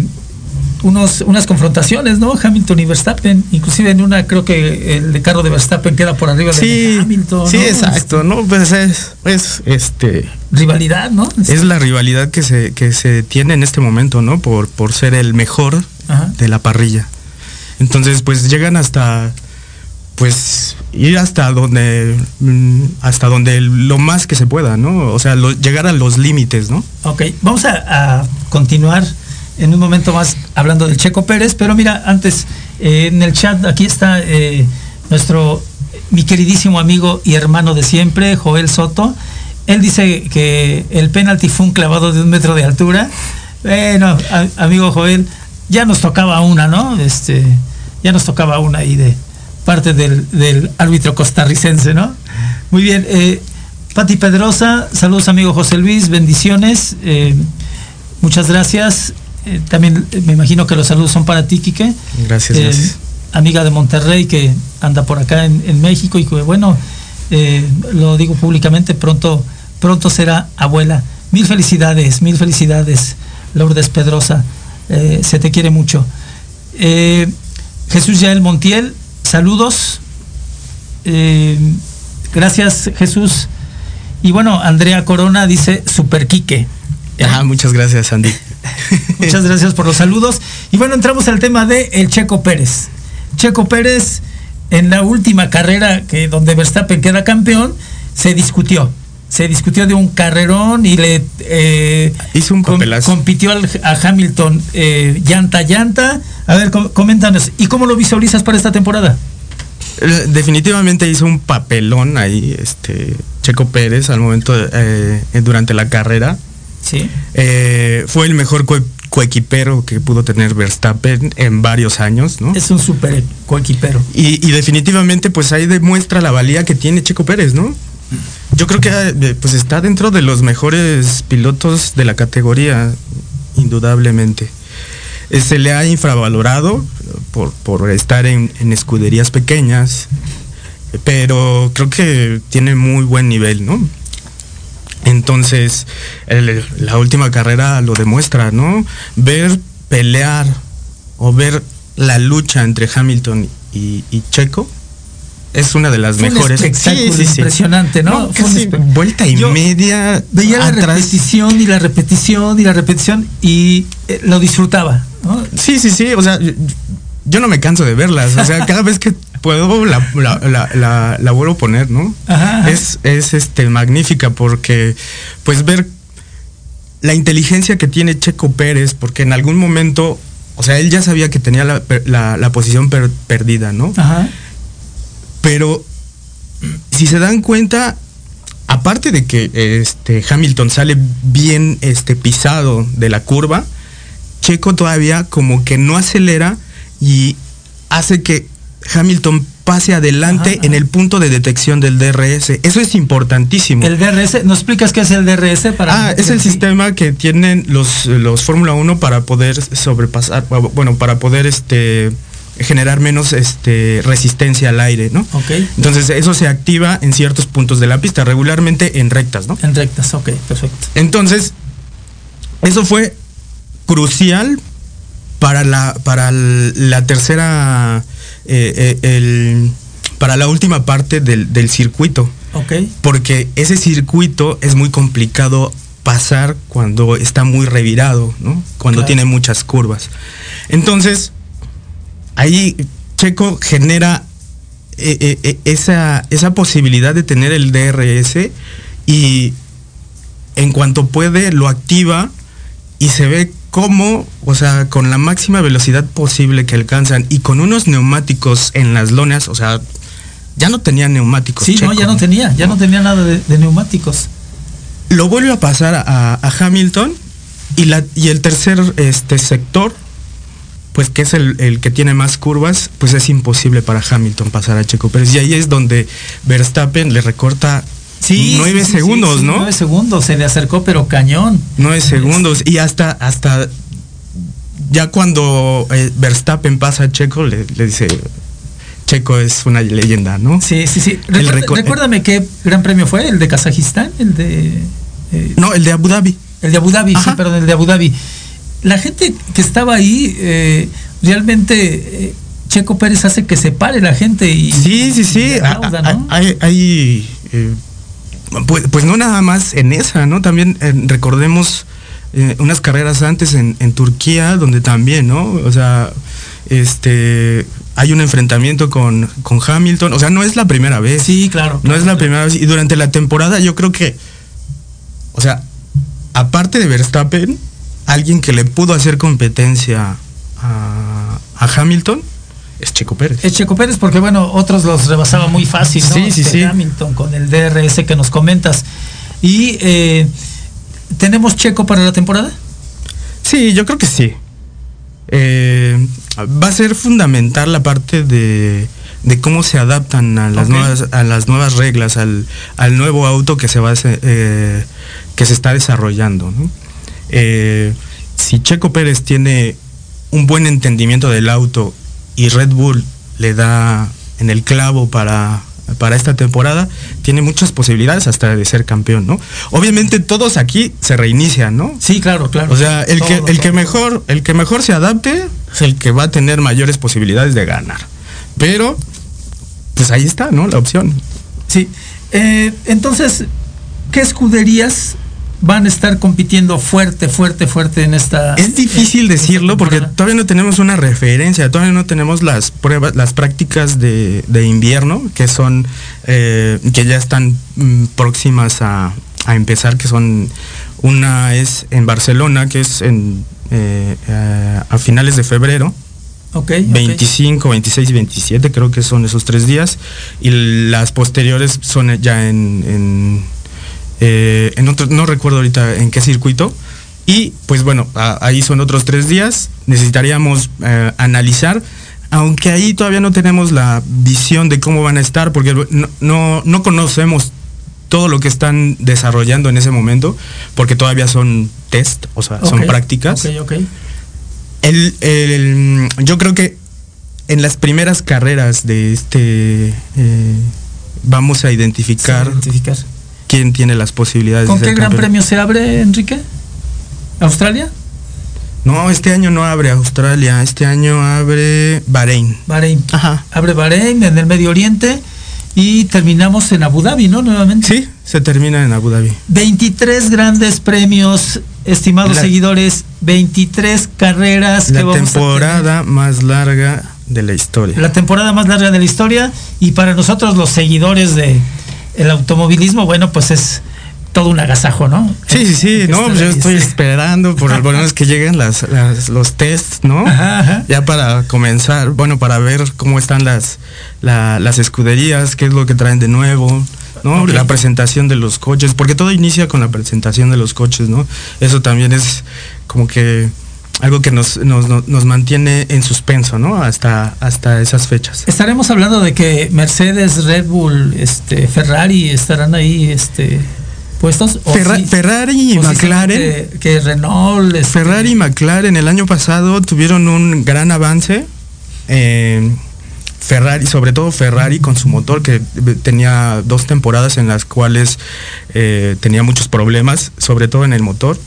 unos, unas confrontaciones, ¿no? Hamilton y Verstappen. Inclusive en una creo que el de carro de Verstappen queda por arriba Sí, de Hamilton. sí, ¿no? exacto, ¿no? Pues es, es, este, Rivalidad, ¿no? es la rivalidad que se, que se tiene en este momento, ¿no? Por, por ser el mejor Ajá. de la parrilla. Entonces, pues llegan hasta, pues, ir hasta donde, mm, hasta donde lo más que se pueda, ¿no? O sea, lo- llegar a los límites, ¿no? Ok, vamos a, a continuar en un momento más hablando del Checo Pérez, pero mira, antes eh, en el chat aquí está eh, nuestro mi queridísimo amigo y hermano de siempre, Joel Soto. Él dice que el penalti fue un clavado de un metro de altura. Bueno, amigo Joel, ya nos tocaba una, ¿no? Este, ya nos tocaba una ahí de parte del, del árbitro costarricense, ¿no? Muy bien, eh, Pati Pedrosa, saludos amigo José Luis, bendiciones, eh, muchas gracias. Eh, también eh, me imagino que los saludos son para ti, Quique. Gracias, Eh, gracias. Amiga de Monterrey que anda por acá en, en México y que bueno, eh, lo digo públicamente, pronto, pronto será abuela. Mil felicidades, mil felicidades, Lourdes Pedrosa. Se te quiere mucho. Jesús Yael Montiel, saludos. Gracias, Jesús. Y bueno, Andrea Corona dice Super Quique. Ah, muchas gracias, Andy. Muchas gracias por los saludos. Y bueno, entramos al tema de el Checo Pérez. Checo Pérez, en la última carrera que donde Verstappen queda campeón, se discutió. Se discutió de un carrerón y le eh, Hizo un com- papelazo. compitió al- a Hamilton eh, llanta a llanta. A ver, com- coméntanos. ¿Y cómo lo visualizas para esta temporada? Eh, Definitivamente hizo un papelón ahí, este, Checo Pérez al momento, de, eh, durante la carrera. Sí. Eh, fue el mejor co- coequipero que pudo tener Verstappen en varios años, ¿no? Es un super coequipero. Y, y definitivamente pues ahí demuestra la valía que tiene Checo Pérez, ¿no? Yo creo que eh, pues está dentro de los mejores pilotos de la categoría, indudablemente. Eh, se le ha infravalorado por, por estar en, en escuderías pequeñas, pero creo que tiene muy buen nivel, ¿no? Entonces, el- la última carrera lo demuestra, ¿no? Ver pelear o ver la lucha entre Hamilton y, y Checo es una de las Fue un mejores. espectáculo impresionante, ¿no? Fue un vuelta y Yo media. Veía la atrás. repetición y la repetición y la repetición y eh, lo disfrutaba. ¿no? Sí, sí, sí. O sea, yo no me canso de verlas. O sea, cada vez que puedo la, la, la- la- la vuelvo a poner, ¿no? Ajá, ajá. Es, es este magnífica porque pues ver la inteligencia que tiene Checo Pérez, porque en algún momento, o sea, él ya sabía que tenía la, posición per- perdida, ¿no? Ajá. Pero si se dan cuenta, aparte de que este Hamilton sale bien este pisado de la curva, Checo todavía como que no acelera y hace que Hamilton pase adelante Ajá, en el punto de detección del DRS. Eso es importantísimo. El DRS, ¿nos explicas qué es el DRS para Ah, es el Sí. sistema que tienen los, los Fórmula 1 para poder sobrepasar, bueno, para poder este generar menos este resistencia al aire, ¿no? Ok. Entonces eso se activa en ciertos puntos de la pista, regularmente en rectas, ¿no? En rectas, ok, perfecto. Entonces, eso fue crucial para la, para la tercera, eh, eh, el- para la última parte del, del circuito porque ese circuito es muy complicado pasar cuando está muy revirado, ¿no? Cuando Claro. tiene muchas curvas. Entonces, ahí Checo genera eh, esa, esa posibilidad de tener el DRS y en cuanto puede lo activa y se ve cómo, o sea, con la máxima velocidad posible que alcanzan y con unos neumáticos en las lonas, o sea, ya no tenía neumáticos. Sí, no, ya no tenía, ya no tenía nada de, de neumáticos. Lo vuelve a pasar a, a Hamilton y, la, y el tercer este, sector, pues que es el, el que tiene más curvas, pues es imposible para Hamilton pasar a Checo Pérez. Y ahí es donde Verstappen le recorta Sí, nueve sí, sí, segundos, sí, ¿no? Nueve segundos, se le acercó, pero cañón. Nueve segundos. Y hasta, hasta ya cuando eh, Verstappen pasa a Checo, le, le dice, Checo es una leyenda, ¿no? Sí, sí, sí. El reco- recuérdame qué gran premio fue, el de Kazajistán, el de... eh, No, el de Abu Dhabi. El de Abu Dhabi, sí, Ajá. perdón, el de Abu Dhabi. La gente que estaba ahí, eh, realmente eh, Checo Pérez hace que se pare la gente y... Sí, sí, sí. aplauda, Ah, ¿no? ah, Hay, hay, eh, pues, pues no nada más en esa, ¿no? También eh, recordemos eh, unas carreras antes en, en Turquía, donde también, ¿no? O sea, este hay un enfrentamiento con, con Hamilton. O sea, no es la primera vez. Sí, claro. No claro, es la claro. primera vez. Y durante la temporada yo creo que, o sea, aparte de Verstappen, alguien que le pudo hacer competencia a, a Hamilton es Checo Pérez. Es Checo Pérez porque, bueno, otros los rebasaba muy fácil, ¿no? Sí, sí, Este sí. Hamilton con el DRS que nos comentas. Y eh, ¿tenemos Checo para la temporada? Sí, yo creo que sí. Eh, va a ser fundamental la parte de, de cómo se adaptan a las nuevas a las nuevas reglas, al, al nuevo auto que se va a eh, que se está desarrollando. ¿no? Si Checo Pérez tiene un buen entendimiento del auto y Red Bull le da en el clavo para para esta temporada tiene muchas posibilidades hasta de ser campeón, ¿no? Obviamente todos aquí se reinician, ¿no? Sí, claro, claro. O sea, el que, Todo, el que mejor, el que mejor se adapte es el que va a tener mayores posibilidades de ganar. Pero, pues ahí está, ¿no? La opción. Sí. Eh, entonces, ¿qué escuderías van a estar compitiendo fuerte, fuerte, fuerte en esta... Es difícil decirlo porque todavía no tenemos una referencia, todavía no tenemos las pruebas, las prácticas de, de invierno que son, eh, que ya están mm, próximas a, a empezar, que son, una es en Barcelona, que es en, eh, eh, a finales de febrero, Ok, ok. 25, 26 y 27, creo que son esos tres días. Y las posteriores son ya en, en, eh, en otro, no recuerdo ahorita en qué circuito. Y pues bueno, a- ahí son otros tres días. Necesitaríamos eh, analizar, aunque ahí todavía no tenemos la visión de cómo van a estar, porque no, no, no conocemos todo lo que están desarrollando en ese momento, porque todavía son test, o sea, son prácticas. El, el- yo creo que en las primeras carreras de este eh, vamos a identificar Sí, identificar. Quién tiene las posibilidades ¿Con de qué ser gran campeón. premio se abre, Enrique? ¿Australia? No, este año no abre Australia, este año abre Bahrein. Bahrein. Ajá. Abre Bahrein en el Medio Oriente y terminamos en Abu Dhabi, ¿no? Nuevamente. Sí, se termina en Abu Dhabi. 23 grandes premios, estimados La- seguidores, 23 carreras La que vamos a temporada más larga de la historia. La temporada más larga de la historia y para nosotros los seguidores de el automovilismo, bueno, pues es todo un agasajo, ¿no? Sí, sí, sí, El no, pues yo estoy esperando por lo menos que lleguen las, las- los tests, ¿no? Ajá, ajá. Ya para comenzar, bueno, para ver cómo están las, la- las escuderías, qué es lo que traen de nuevo, ¿no? La presentación de los coches, porque todo inicia con la presentación de los coches, ¿no? Eso también es como que algo que nos, nos, nos- mantiene en suspenso, ¿no? Hasta, hasta esas fechas. Estaremos hablando de que Mercedes, Red Bull, este, Ferrari estarán ahí, este, puestos. ¿O Ferra- sí- Ferrari y o McLaren. Que Renault. este, Ferrari y McLaren el año pasado tuvieron un gran avance. eh, Ferrari, sobre todo Ferrari con su motor que tenía dos temporadas en las cuales eh, tenía muchos problemas, sobre todo en el motor,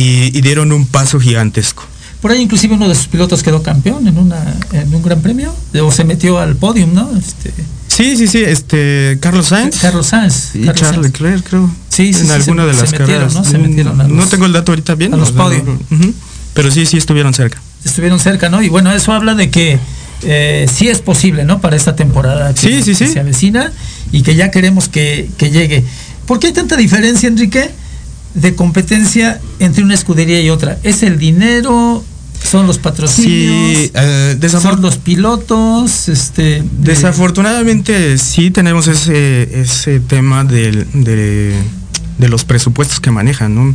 y, y dieron un paso gigantesco. Por ahí inclusive uno de sus pilotos quedó campeón en una en un gran premio o se metió al podium, ¿no? Este, Sí, sí, sí, este Carlos Sainz Carlos Sainz. y Carlos Charles. Leclerc, creo. Sí, sí, en sí, alguna se- de se las metieron, carreras. ¿no? Se metieron a no tengo el dato ahorita bien. a los ujú, pero sí, sí estuvieron cerca. Estuvieron cerca, ¿no? Y bueno, eso habla de que eh, sí es posible, ¿no? Para esta temporada que, Sí, sí, que sí. se avecina y que ya queremos que, que llegue. ¿Por qué hay tanta diferencia, Enrique, de competencia entre una escudería y otra? ¿Es el dinero? ¿Son los patrocinios? Sí, eh, ¿Son los pilotos? Este, de- Desafortunadamente sí tenemos ese, ese tema del- de, de los presupuestos que manejan, ¿no?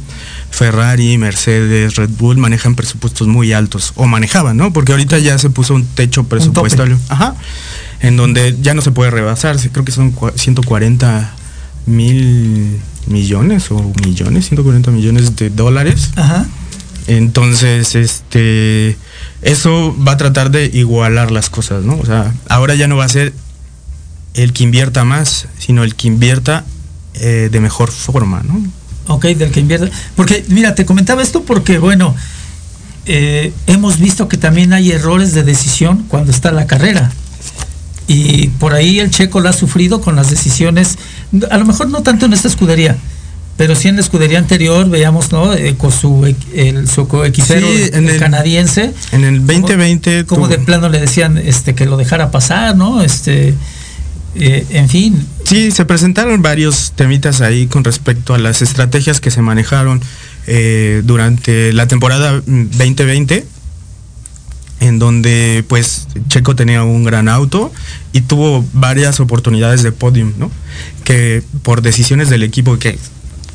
Ferrari, Mercedes, Red Bull manejan presupuestos muy altos, o manejaban, ¿no? Porque ahorita ya se puso un techo presupuestario. Ajá. En donde ya no se puede rebasar, creo que son cua- 140 mil millones o millones, 140 millones de dólares. Ajá. Entonces, este, eso va a tratar de igualar las cosas, ¿no? O sea, ahora ya no va a ser el que invierta más, sino el que invierta eh, de mejor forma, ¿no? Ok, del que invierte. Porque, mira, te comentaba esto porque, bueno, eh, hemos visto que también hay errores de decisión cuando está la carrera. Y por ahí el checo lo ha sufrido con las decisiones, a lo mejor no tanto en esta escudería, pero sí en la escudería anterior, veíamos, ¿no? Eh, con su, el, su coequipero Sí, en el canadiense. En el 2020 Como tuvo- de plano le decían este que lo dejara pasar, ¿no? Este, eh, en fin, Sí, se presentaron varios temitas ahí con respecto a las estrategias que se manejaron eh, durante la temporada mm, 2020, en donde pues Checo tenía un gran auto y tuvo varias oportunidades de podium, ¿no? Que por decisiones del equipo que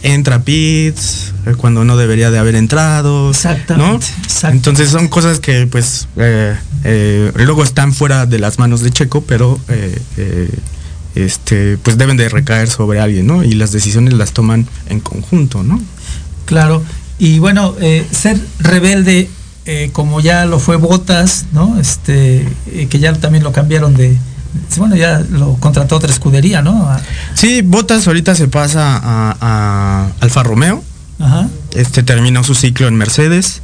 entra a pits eh, cuando no debería de haber entrado, Exactamente, ¿no? exacto. Entonces son cosas que pues eh, eh, luego están fuera de las manos de Checo, pero eh, este, pues deben de recaer sobre alguien, ¿no? Y las decisiones las toman en conjunto, ¿no? Claro, y bueno, ser rebelde, eh, como ya lo fue Botas, ¿no? Este, eh, que ya también lo cambiaron de, bueno, ya lo contrató otra escudería, ¿no? A- Sí, Botas ahorita se pasa a, a Alfa Romeo, Ajá. este terminó su ciclo en Mercedes.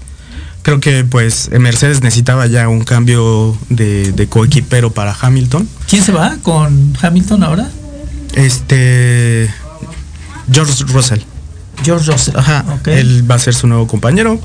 Creo que pues Mercedes necesitaba ya un cambio de, de coequipero para Hamilton. ¿Quién se va con Hamilton ahora? Este George Russell. George Russell. Ajá. Ok. Él va a ser su nuevo compañero.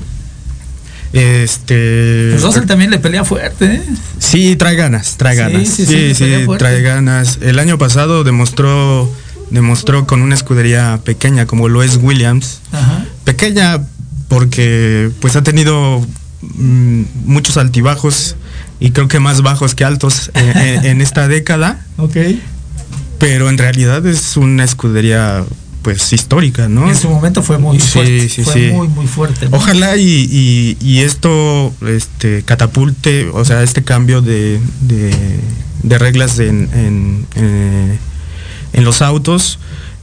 Este. Pues Russell también le pelea fuerte, ¿eh? Sí, trae ganas, trae ganas. sí, Sí, trae ganas. El año pasado demostró, demostró con una escudería pequeña como lo es Williams. Ajá. Pequeña porque pues ha tenido mm, muchos altibajos y creo que más bajos que altos eh, en esta década. Ok. Pero en realidad es una escudería pues histórica, ¿no? En su momento fue muy Sí, fuerte. sí, fue sí. muy, muy fuerte. ¿no? Ojalá y, y- y esto este, catapulte, o sea, este cambio de, de- de reglas en, en, eh, en los autos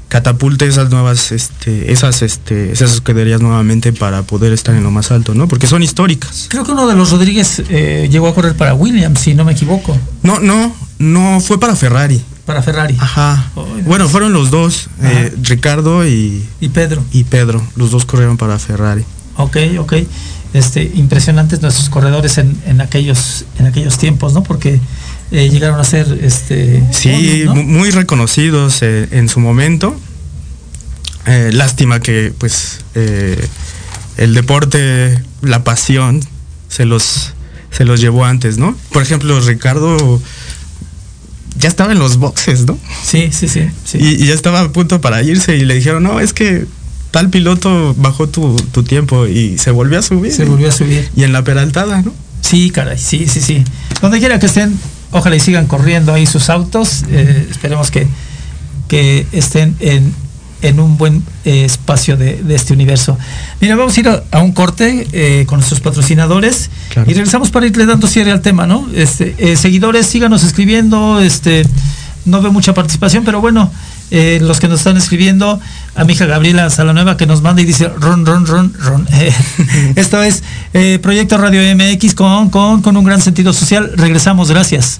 catapulte esas nuevas, este, esas, este, esas escuderías nuevamente para poder estar en lo más alto, ¿no? Porque son históricas. Creo que uno de los Rodríguez eh, llegó a correr para Williams, si no me equivoco, No, no, no fue para Ferrari. Para Ferrari. Ajá. Bueno, fueron los dos, eh, Ricardo y, Y Pedro. y Pedro. Los dos corrieron para Ferrari. Ok, ok. Este, impresionantes nuestros corredores en, en aquellos, en aquellos tiempos, ¿no? Porque eh, llegaron a ser este Sí, muy reconocidos eh, en su momento. Eh, lástima que pues el deporte, la pasión, se los, se los llevó antes, ¿no? Por ejemplo, Ricardo ya estaba en los boxes, ¿no? Sí, sí, sí. sí. Y, y ya estaba a punto para irse y le dijeron, no, es que tal piloto bajó tu, tu tiempo y se volvió a subir. Se volvió a subir. Y en la peraltada, ¿no? Sí, caray, sí, sí, sí. Donde quiera que estén, ojalá y sigan corriendo ahí sus autos. eh, esperemos que, que estén en, en un buen eh, espacio de, de este universo. Mira, vamos a ir a, a un corte eh, con nuestros patrocinadores Claro. y regresamos para irle dando cierre al tema, ¿no? Este, eh, seguidores, síganos escribiendo, este, no veo mucha participación, pero bueno, los que nos están escribiendo, a mi hija Gabriela Salanueva que nos manda y dice ron, ron, ron, ron. Esto es Proyecto Radio MX con, con, con un gran sentido social. Regresamos, gracias.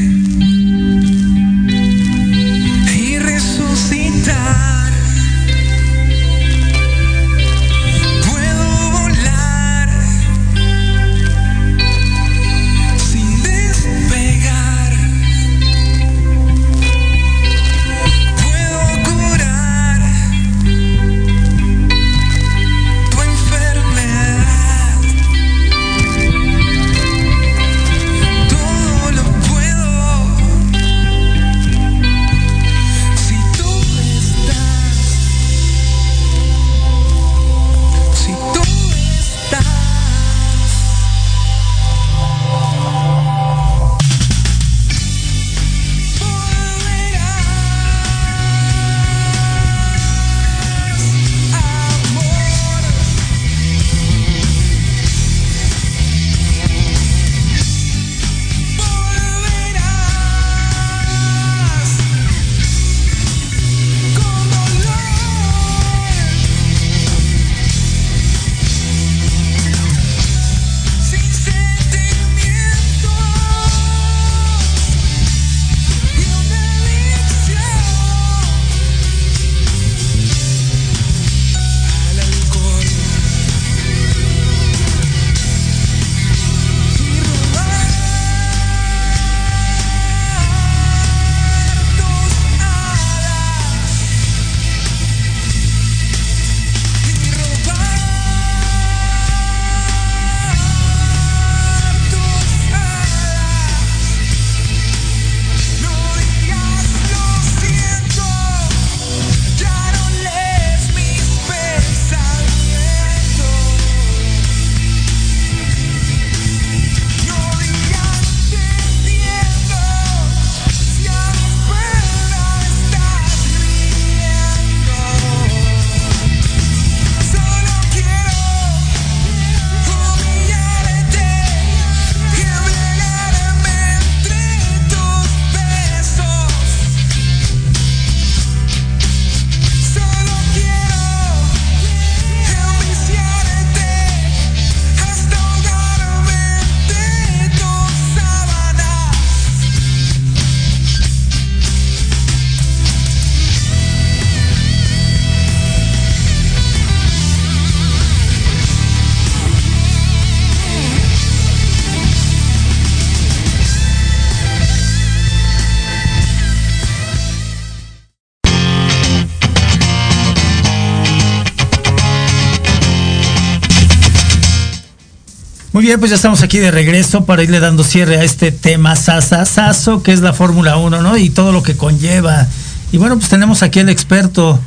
Muy bien, pues ya estamos aquí de regreso para irle dando cierre a este tema sasasazo que es la Fórmula 1, ¿no? Y todo lo que conlleva. Y bueno, pues tenemos aquí al experto,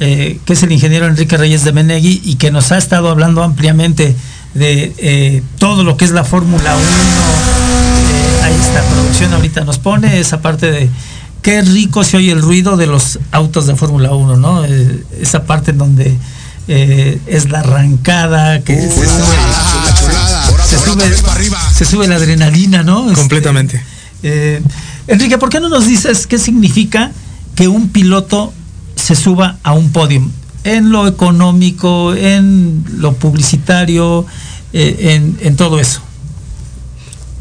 eh, que es el ingeniero Enrique Reyes de Menegui, y que nos ha estado hablando ampliamente de eh, todo lo que es la Fórmula 1. Eh, ahí está, producción ahorita nos pone esa parte de qué rico se oye el ruido de los autos de Fórmula 1, ¿no? Eh, esa parte en donde es la arrancada, que se, sube, se, sube, se sube la adrenalina, ¿no? Este, Completamente. eh, Enrique, ¿por qué no nos dices qué significa que un piloto se suba a un podium? En lo económico, en lo publicitario, eh, en, en todo eso.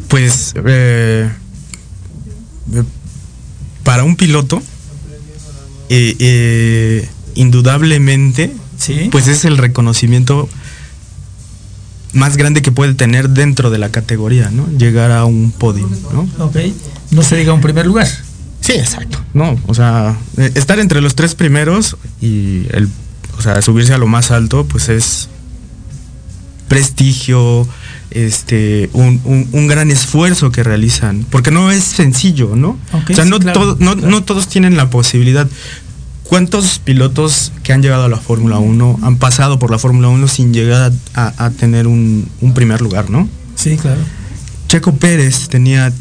Pues eh, para un piloto, indudablemente, Sí. pues es el reconocimiento más grande que puede tener dentro de la categoría, ¿no? Llegar a un podio, ¿no? Ok. No se diga un primer lugar. Sí, exacto. No, o sea, eh, estar entre los tres primeros y el, o sea, subirse a lo más alto, pues es prestigio, este, un, un- un gran esfuerzo que realizan, porque no es sencillo, ¿no? Ok, o sea, sí, no, claro, todo- no, claro. no todos tienen la posibilidad. ¿Cuántos pilotos que han llegado a la Fórmula 1 han pasado por la Fórmula 1 sin llegar a, a- a tener un, un primer lugar, no? Sí, claro. Checo Pérez tenía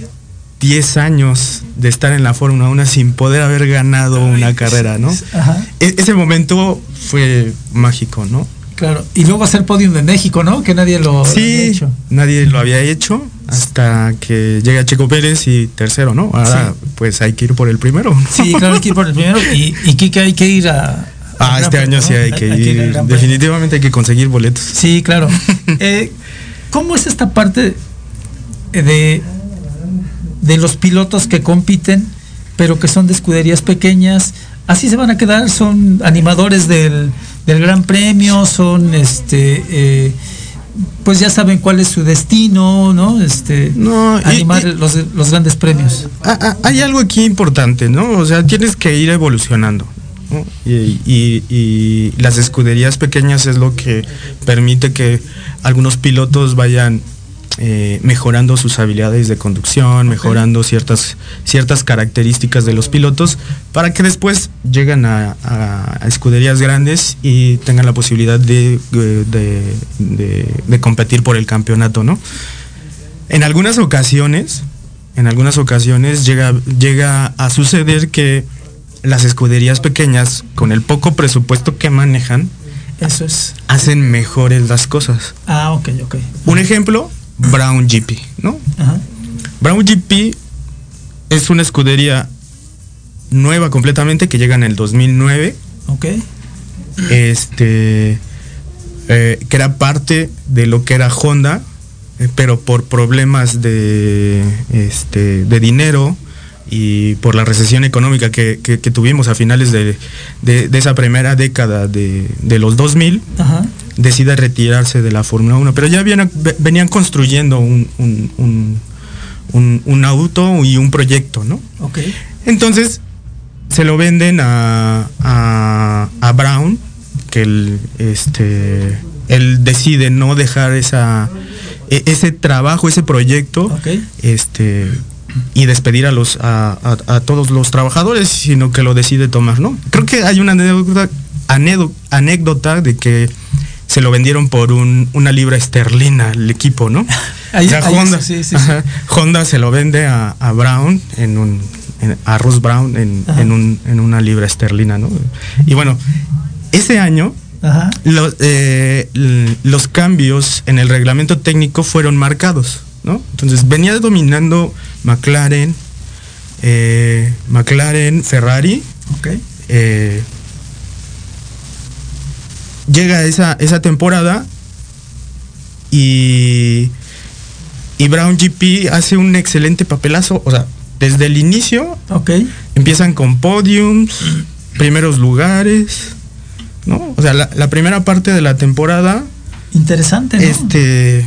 10 años de estar en la Fórmula 1 sin poder haber ganado una carrera, ¿no? Ajá. E- ese momento fue mágico, ¿no? Claro. Y luego hacer podium de México, ¿no? Que nadie lo había Sí, hecho. nadie lo había hecho hasta que llega Checo Pérez y tercero, ¿no? Ahora Sí. pues hay que ir por el primero. Sí, claro, hay que ir por el primero. Y, y Kike hay que ir a. Ah, este año sí hay que ir. Definitivamente hay que conseguir boletos. Sí, claro. Eh, ¿Cómo es esta parte de, de los pilotos que compiten, pero que son de escuderías pequeñas? Así se van a quedar, son animadores del, del Gran Premio, son este eh, pues ya saben cuál es su destino, ¿no? Este No, animar y- los, los grandes premios. Ah, ah, hay algo aquí importante, ¿no? O sea, tienes que ir evolucionando. y- y las escuderías pequeñas es lo que permite que algunos pilotos vayan eh, mejorando sus habilidades de conducción, mejorando ciertas, ciertas características de los pilotos, para que después lleguen a, a- a escuderías grandes y tengan la posibilidad de, de- de- de competir por el campeonato, ¿no? En algunas ocasiones, en algunas ocasiones llega, llega a suceder que las escuderías pequeñas, con el poco presupuesto que manejan, Eso es. hacen mejores las cosas. Ah, ok, ok. Un ejemplo, Brown GP, ¿no? Ajá. Brown GP es una escudería nueva completamente que llega en el 2009, Ok. este, eh, que era parte de lo que era Honda, eh, pero por problemas de, este, de dinero y por la recesión económica que, que- que tuvimos a finales de, de- de esa primera década de, de los 2000, Ajá. decide retirarse de la Fórmula 1, pero ya venían construyendo un, un- un- auto y un proyecto, ¿no? Ok. Entonces se lo venden a, a, a Brown, que él, este, él decide no dejar esa, e- ese trabajo, ese proyecto, Ok. este, y despedir a los a, a- a todos los trabajadores, sino que lo decide tomar, ¿no? Creo que hay una anécdota, anécdota de que se lo vendieron por un- una libra esterlina el equipo, ¿no? Ahí- O sea, ahí Honda, sí, sí, sí. ajá, Honda se lo vende a, a Brown en un en- a Ross Brown en, en un- en una libra esterlina, ¿no? Y bueno, ese año Ajá. eh, los cambios en el reglamento técnico fueron marcados, ¿no? Entonces venía dominando McLaren, eh, McLaren, Ferrari, eh, llega esa, esa temporada y, y Brown GP hace un excelente papelazo, o sea, desde el inicio empiezan con podiums, primeros lugares, ¿no? O sea, la, la primera parte de la temporada, Interesante, ¿no? este,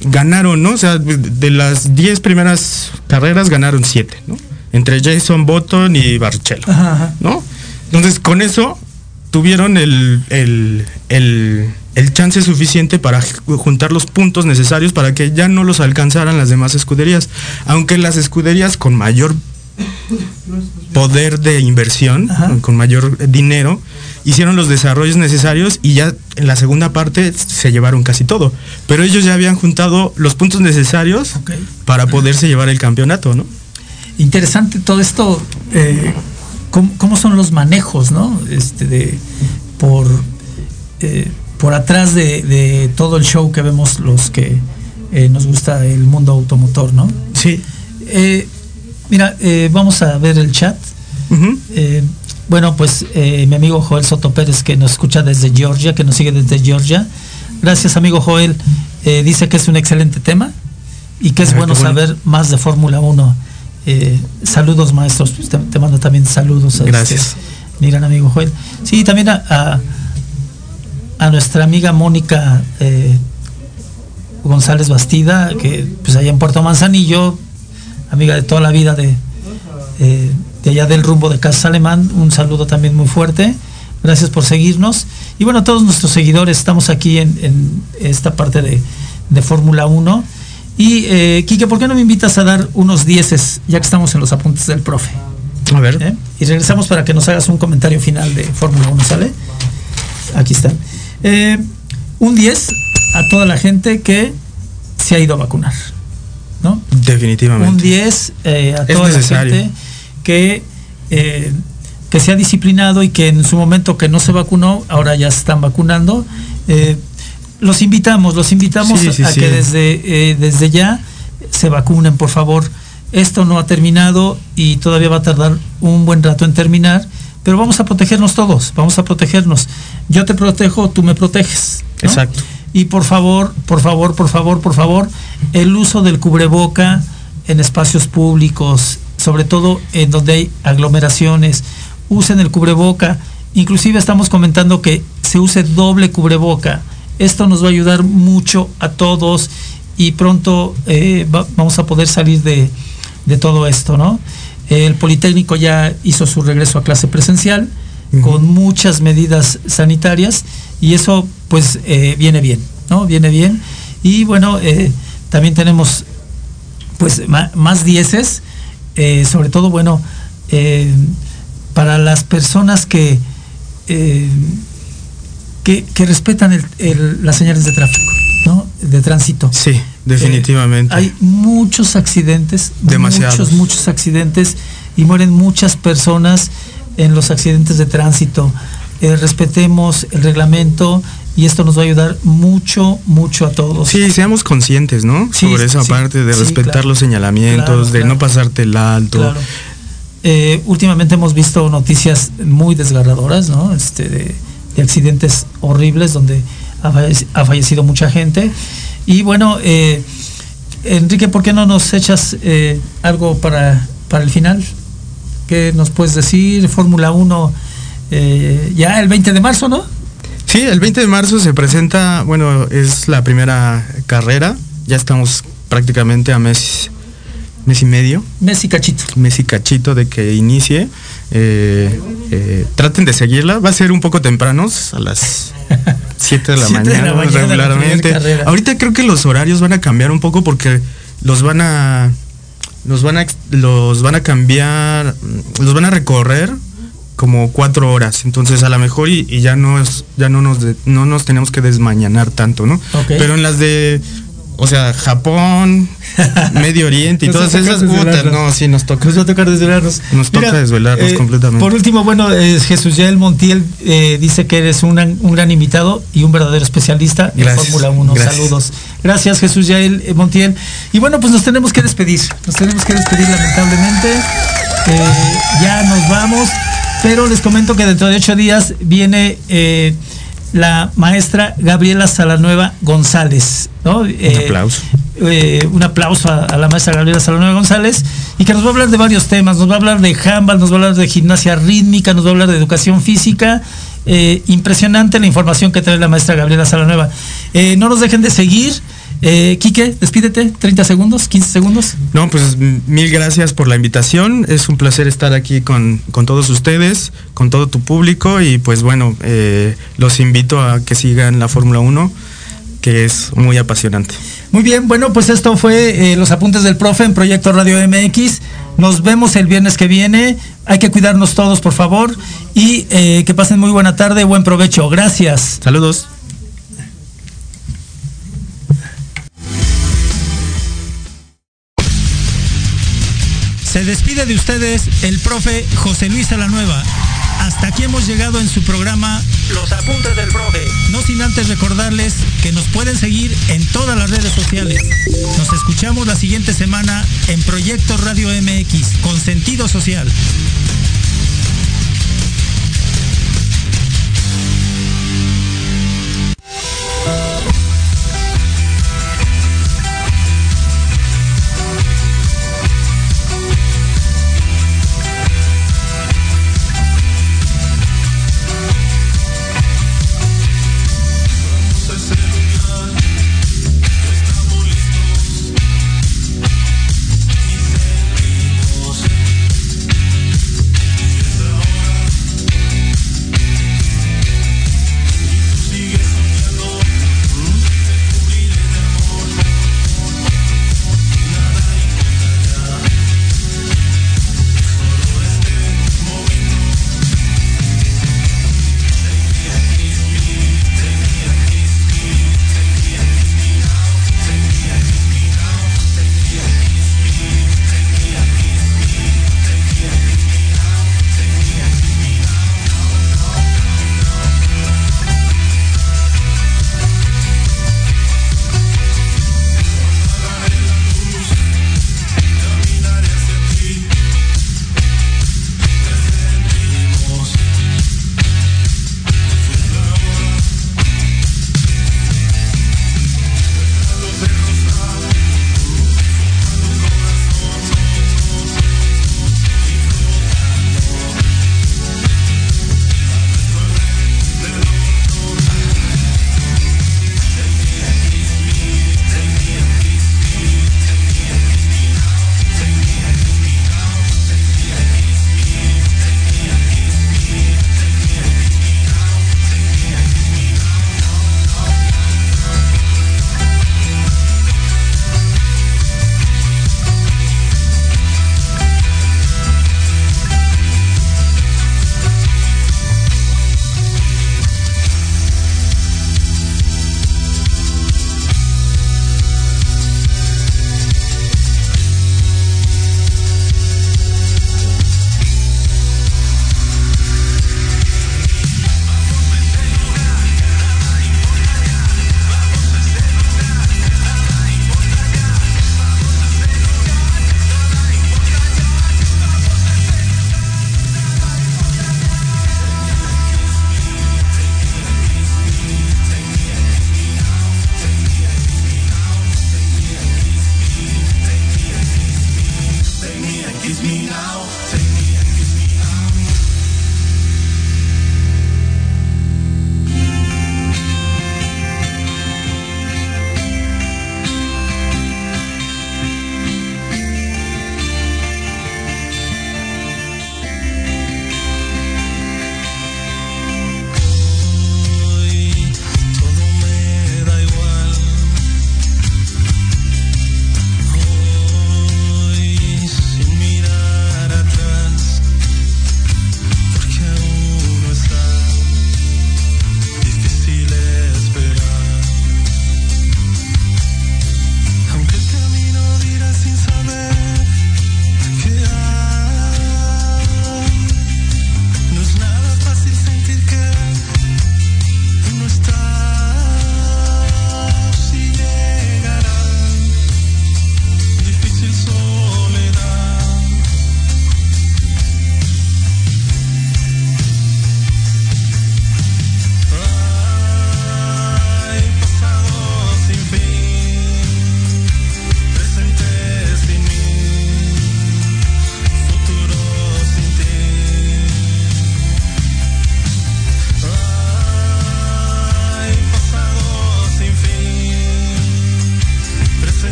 ganaron, ¿no? O sea, de- las 10 primeras carreras ganaron 7, ¿no? Entre Jason Button y Barrichello, Ajá, ajá. ¿no? Entonces, con eso tuvieron el, el, el, el chance suficiente para ju- juntar los puntos necesarios para que ya no los alcanzaran las demás escuderías. Aunque las escuderías con mayor poder de inversión, con mayor dinero, hicieron los desarrollos necesarios y ya en la segunda parte se llevaron casi todo. Pero ellos ya habían juntado los puntos necesarios para poderse llevar el campeonato, ¿no? Interesante todo esto, eh, ¿cómo, cómo son los manejos, ¿no? Este, de, por, eh, por atrás de, de todo el show que vemos los que eh, nos gusta el mundo automotor, ¿no? Sí. Mira, vamos a ver el chat. Eh, bueno, pues eh, mi amigo Joel Soto Pérez, que nos escucha desde Georgia, que nos sigue desde Georgia. Gracias, amigo Joel. Eh, dice que es un excelente tema y que es Ah, bueno, saber más de Fórmula 1. Eh, saludos, maestros. Pues te, te mando también saludos. a Gracias. este, mi gran amigo Joel. Sí, también a, a, a nuestra amiga Mónica González Bastida, que pues allá en Puerto Manzanillo, amiga de toda la vida de, de allá del rumbo de Casa Alemán. Un saludo también muy fuerte. Gracias por seguirnos. Y bueno, a todos nuestros seguidores, estamos aquí en, en esta parte de, de Fórmula 1. Y, eh, Quique, ¿por qué no me invitas a dar unos dieces, ya que estamos en los apuntes del profe? A ver. ¿Eh? Y regresamos para que nos hagas un comentario final de Fórmula 1, ¿sale? Aquí están. Eh, un 10 a toda la gente que se ha ido a vacunar, ¿no? Definitivamente. Un 10 eh, a Es toda la necesario. gente que, eh, que se ha disciplinado y que en su momento que no se vacunó, ahora ya se están vacunando. Eh, los invitamos, los invitamos Sí, sí, a sí. que desde, eh, desde ya se vacunen, por favor. Esto no ha terminado y todavía va a tardar un buen rato en terminar, pero vamos a protegernos todos, vamos a protegernos. Yo te protejo, tú me proteges. ¿no? Exacto. Y por favor, por favor, por favor, por favor, el uso del cubreboca en espacios públicos, sobre todo en donde hay aglomeraciones, usen el cubreboca. Inclusive estamos comentando que se use doble cubreboca. Esto nos va a ayudar mucho a todos y pronto eh, va- vamos a poder salir de, de todo esto, ¿no? El Politécnico ya hizo su regreso a clase presencial con muchas medidas sanitarias y eso pues eh, viene bien, ¿no? Viene bien. Y bueno, eh, también tenemos pues más dieces, eh, sobre todo, bueno, eh, para las personas que, eh, que, que respetan el- el- las señales de tráfico, ¿no? De tránsito. Sí, definitivamente. Hay muchos accidentes, Demasiados. muchos, muchos accidentes y mueren muchas personas en los accidentes de tránsito. Respetemos el reglamento y esto nos va a ayudar mucho, mucho a todos. Sí, seamos conscientes, ¿no? Sí, Sobre esa sí, parte de sí, respetar claro. los señalamientos, Claro, de claro. no pasarte el alto. Eh, últimamente hemos visto noticias muy desgarradoras, ¿no? Este, de, de accidentes horribles donde ha fallecido mucha gente. Y bueno, eh, Enrique, ¿por qué no nos echas eh, algo para, para el final? ¿Qué nos puedes decir? Fórmula 1, eh, ya el 20 de marzo, ¿no? Sí, el 20 de marzo se presenta, bueno, es la primera carrera. Ya estamos prácticamente a mes, mes y medio. Messi Cachito. Mes y cachito de que inicie. Eh, eh, traten de seguirla. Va a ser un poco tempranos, a las 7 de la Siete de la mañana, mañana, la regularmente. Ahorita creo que los horarios van a cambiar un poco porque los van a los van a los van a cambiar, los van a recorrer como cuatro horas. Entonces a lo mejor y, y ya no es, ya no nos de- no nos tenemos que desmañanar tanto, ¿no? Pero en las de o sea, Japón, Medio Oriente y todas esas putas, no, sí nos toca. Nos va a tocar desvelarnos. Nos toca desvelarnos completamente. Por último, bueno, eh, Jesús Yael Montiel eh, dice que eres un, gran- un gran invitado y un verdadero especialista en Gracias, Fórmula 1. gracias. Saludos. Gracias, Jesús Yael eh, Montiel. Y bueno, pues nos tenemos que despedir. Nos tenemos que despedir lamentablemente. Eh, ya nos vamos. Pero les comento que dentro de ocho días viene eh, la maestra Gabriela Salanueva González. ¿no? Un Eh, aplauso. eh, un aplauso a, a la maestra Gabriela Salanueva González y que nos va a hablar de varios temas, nos va a hablar de handball, nos va a hablar de gimnasia rítmica, nos va a hablar de educación física. Eh, impresionante la información que trae la maestra Gabriela Salanueva. Eh, no nos dejen de seguir Eh, Quique, despídete, 30 segundos, 15 segundos. No, pues mil gracias por la invitación. Es un placer estar aquí con, con todos ustedes, con todo tu público y pues bueno, eh, los invito a que sigan la Fórmula 1, que es muy apasionante. Muy bien, bueno, pues esto fue eh, los apuntes del profe en Proyecto Radio MX. Nos vemos el viernes que viene. Hay que cuidarnos todos, por favor. Y eh, que pasen muy buena tarde, buen provecho. Gracias. Saludos. Se despide de ustedes el profe José Luis Salanueva. Hasta aquí hemos llegado en su programa Los Apuntes del Profe. No sin antes recordarles que nos pueden seguir en todas las redes sociales. Nos escuchamos la siguiente semana en Proyecto Radio MX con sentido social.